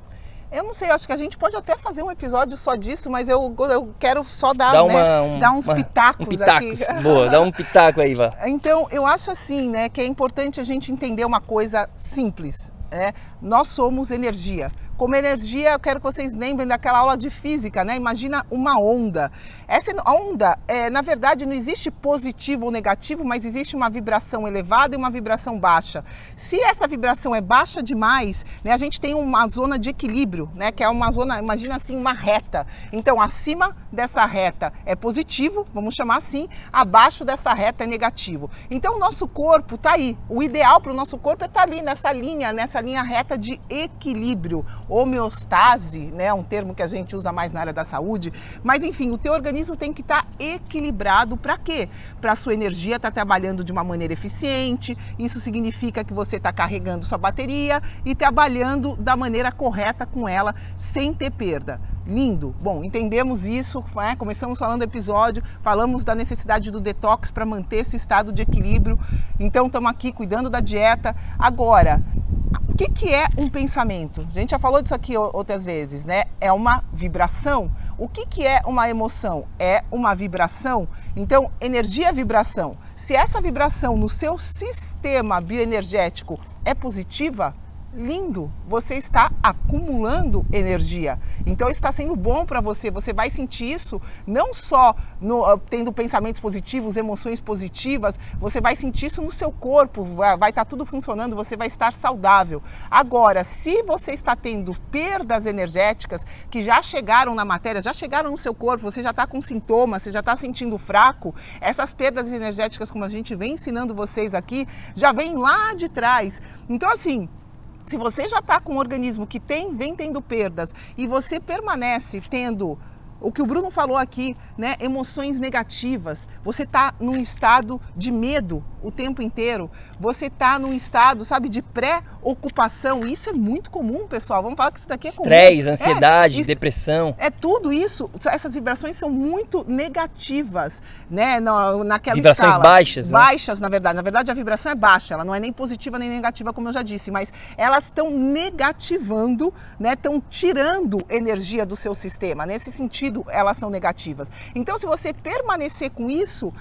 Eu não sei, acho que a gente pode até fazer um episódio só disso, mas eu, eu quero só dar, dá uma, né, um, dar uns uma, pitacos, um pitacos aqui. Boa, dá um pitaco aí, Vá. Então, eu acho assim, né, que é importante a gente entender uma coisa simples. Né? Nós somos energia. Como energia, eu quero que vocês lembrem daquela aula de física, né? Imagina uma onda. Essa onda, é, na verdade, não existe positivo ou negativo, mas existe uma vibração elevada e uma vibração baixa. Se essa vibração é baixa demais, né, a gente tem uma zona de equilíbrio, né? Que é uma zona, imagina assim, uma reta. Então, acima dessa reta é positivo, vamos chamar assim, abaixo dessa reta é negativo. Então, o nosso corpo está aí. O ideal para o nosso corpo é estar tá ali nessa linha, nessa linha reta de equilíbrio homeostase, né, um termo que a gente usa mais na área da saúde, mas enfim, o teu organismo tem que estar tá equilibrado para quê? Para sua energia estar tá trabalhando de uma maneira eficiente, isso significa que você está carregando sua bateria e trabalhando da maneira correta com ela, sem ter perda. lindo. Bom, entendemos isso, né? começamos falando do episódio, falamos da necessidade do detox para manter esse estado de equilíbrio. Então estamos aqui cuidando da dieta. Agora, o que, que é um pensamento? A gente já falou disso aqui outras vezes, né? É uma vibração. O que, que é uma emoção? É uma vibração. Então, energia é vibração. Se essa vibração no seu sistema bioenergético é positiva, lindo, você está acumulando energia. Então está sendo bom para você. Você vai sentir isso não só no, ah, tendo pensamentos positivos, emoções positivas, você vai sentir isso no seu corpo, vai, vai estar tá tudo funcionando, você vai estar saudável. Agora, se você está tendo perdas energéticas que já chegaram na matéria, já chegaram no seu corpo, você já está com sintomas, você já está sentindo fraco, essas perdas energéticas, como a gente vem ensinando vocês aqui, já vem lá de trás. Então, assim, se você já está com um organismo que tem, vem tendo perdas e você permanece tendo o que o Bruno falou aqui, né? Emoções negativas. Você está num estado de medo o tempo inteiro. Você está num estado, sabe, de pré-ocupação. Isso é muito comum, pessoal. Vamos falar que isso daqui é comum. Estresse, ansiedade, é, depressão. É tudo isso. Essas vibrações são muito negativas, né? Na, naquela Vibrações escala. baixas, né? Baixas, na verdade. Na verdade, a vibração é baixa. Ela não é nem positiva nem negativa, como eu já disse. Mas elas estão negativando, né? Estão tirando energia do seu sistema. Nesse sentido, elas são negativas. Então, se você permanecer com isso,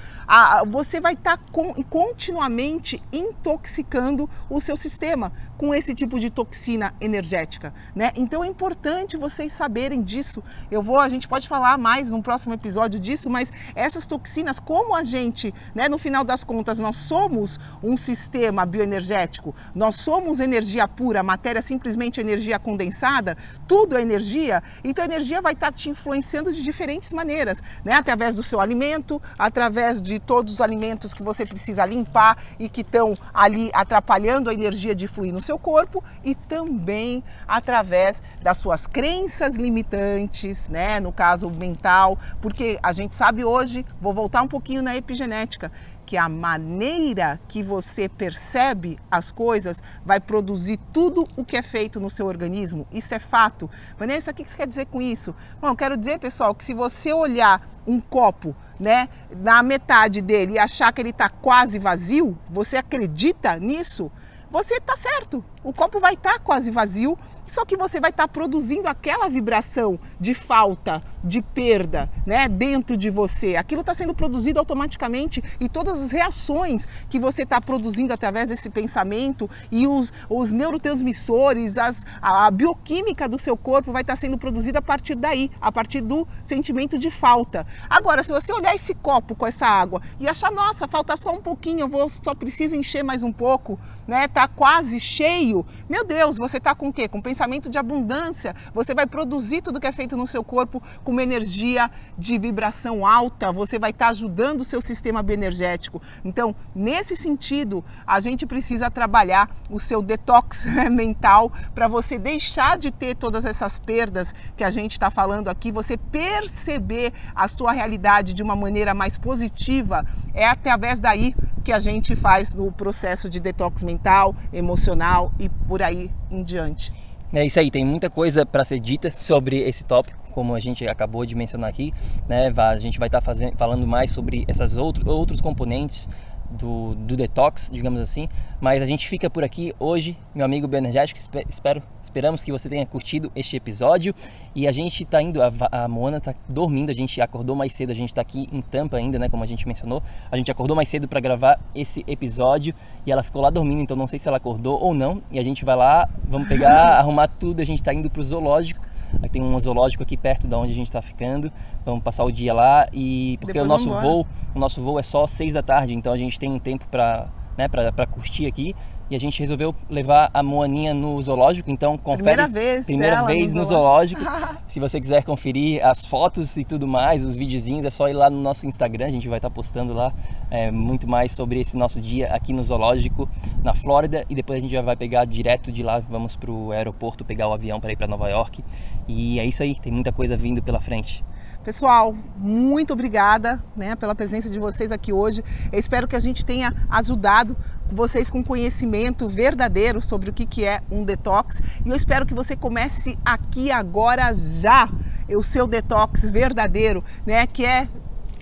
você vai estar tá continuamente intoxicando o seu sistema com esse tipo de toxina energética, né? Então é importante vocês saberem disso. Eu vou, a gente pode falar mais num próximo episódio disso, mas essas toxinas, como a gente, né, no final das contas, nós somos um sistema bioenergético, nós somos energia pura, matéria simplesmente energia condensada, tudo é energia, então a energia vai estar tá te influenciando de diferentes maneiras, né? Através do seu alimento, através de todos os alimentos que você precisa limpar e que estão ali atrapalhando a energia de fluir no seu seu corpo e também através das suas crenças limitantes, né? No caso mental, porque a gente sabe hoje, vou voltar um pouquinho na epigenética, que a maneira que você percebe as coisas vai produzir tudo o que é feito no seu organismo. Isso é fato. Vanessa, o que você quer dizer com isso? Bom, eu quero dizer, pessoal, que se você olhar um copo, né, na metade dele e achar que ele está quase vazio, você acredita nisso? Você está certo o copo vai estar tá quase vazio, só que você vai estar tá produzindo aquela vibração de falta, de perda, né, dentro de você. Aquilo está sendo produzido automaticamente e todas as reações que você está produzindo através desse pensamento e os, os neurotransmissores, as, a, a bioquímica do seu corpo vai estar tá sendo produzida a partir daí, a partir do sentimento de falta. Agora, se você olhar esse copo com essa água e achar, nossa, falta só um pouquinho, eu vou, só preciso encher mais um pouco, né, tá quase cheio meu Deus, você está com o quê? Com pensamento de abundância. Você vai produzir tudo que é feito no seu corpo com uma energia de vibração alta. Você vai estar tá ajudando o seu sistema bioenergético. Então, nesse sentido, a gente precisa trabalhar o seu detox mental para você deixar de ter todas essas perdas que a gente está falando aqui. Você perceber a sua realidade de uma maneira mais positiva. É através daí que a gente faz no processo de detox mental, emocional e por aí em diante. É isso aí, tem muita coisa para ser dita sobre esse tópico, como a gente acabou de mencionar aqui, né? A gente vai estar tá falando mais sobre esses outros, outros componentes do, do detox, digamos assim. Mas a gente fica por aqui hoje, meu amigo bioenergético. Espero, esperamos que você tenha curtido este episódio. E a gente está indo, a, a Moana está dormindo, a gente acordou mais cedo, a gente está aqui em Tampa ainda, né? Como a gente mencionou. A gente acordou mais cedo para gravar esse episódio e ela ficou lá dormindo, então não sei se ela acordou ou não. E a gente vai lá, vamos pegar, arrumar tudo. A gente está indo para o zoológico tem um zoológico aqui perto da onde a gente está ficando. Vamos passar o dia lá e porque Depois o nosso voo, o nosso voo é só seis da tarde, então a gente tem um tempo para né, para curtir aqui e a gente resolveu levar a Moaninha no zoológico, então confere. Primeira vez, primeira vez no zoológico. Se você quiser conferir as fotos e tudo mais, os videozinhos, é só ir lá no nosso Instagram, a gente vai estar postando lá é, muito mais sobre esse nosso dia aqui no zoológico na Flórida e depois a gente já vai pegar direto de lá, vamos para o aeroporto pegar o avião para ir para Nova York. E é isso aí, tem muita coisa vindo pela frente. Pessoal, muito obrigada né, pela presença de vocês aqui hoje. Eu espero que a gente tenha ajudado vocês com conhecimento verdadeiro sobre o que, que é um detox. E eu espero que você comece aqui agora já o seu detox verdadeiro, né? Que é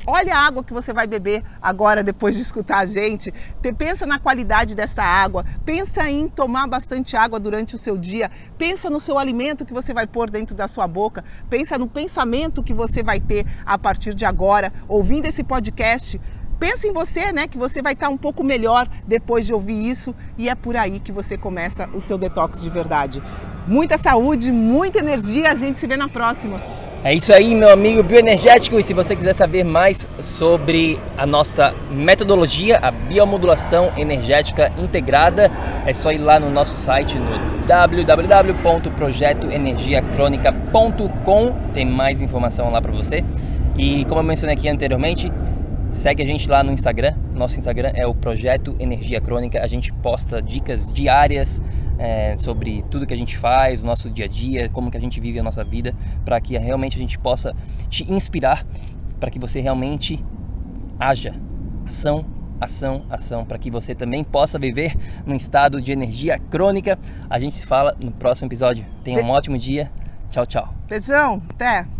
Olha a água que você vai beber agora depois de escutar a gente. Pensa na qualidade dessa água. Pensa em tomar bastante água durante o seu dia. Pensa no seu alimento que você vai pôr dentro da sua boca. Pensa no pensamento que você vai ter a partir de agora, ouvindo esse podcast. Pensa em você, né? Que você vai estar um pouco melhor depois de ouvir isso e é por aí que você começa o seu detox de verdade. Muita saúde, muita energia. A gente se vê na próxima. É isso aí, meu amigo bioenergético. E se você quiser saber mais sobre a nossa metodologia, a biomodulação energética integrada, é só ir lá no nosso site no www.projetoenergiacronica.com. Tem mais informação lá para você. E como eu mencionei aqui anteriormente, Segue a gente lá no Instagram. Nosso Instagram é o Projeto Energia Crônica. A gente posta dicas diárias é, sobre tudo que a gente faz, o nosso dia a dia, como que a gente vive a nossa vida, para que realmente a gente possa te inspirar, para que você realmente haja ação, ação, ação, para que você também possa viver num estado de energia crônica. A gente se fala no próximo episódio. Tenha um ótimo dia. Tchau, tchau. Beijão, até.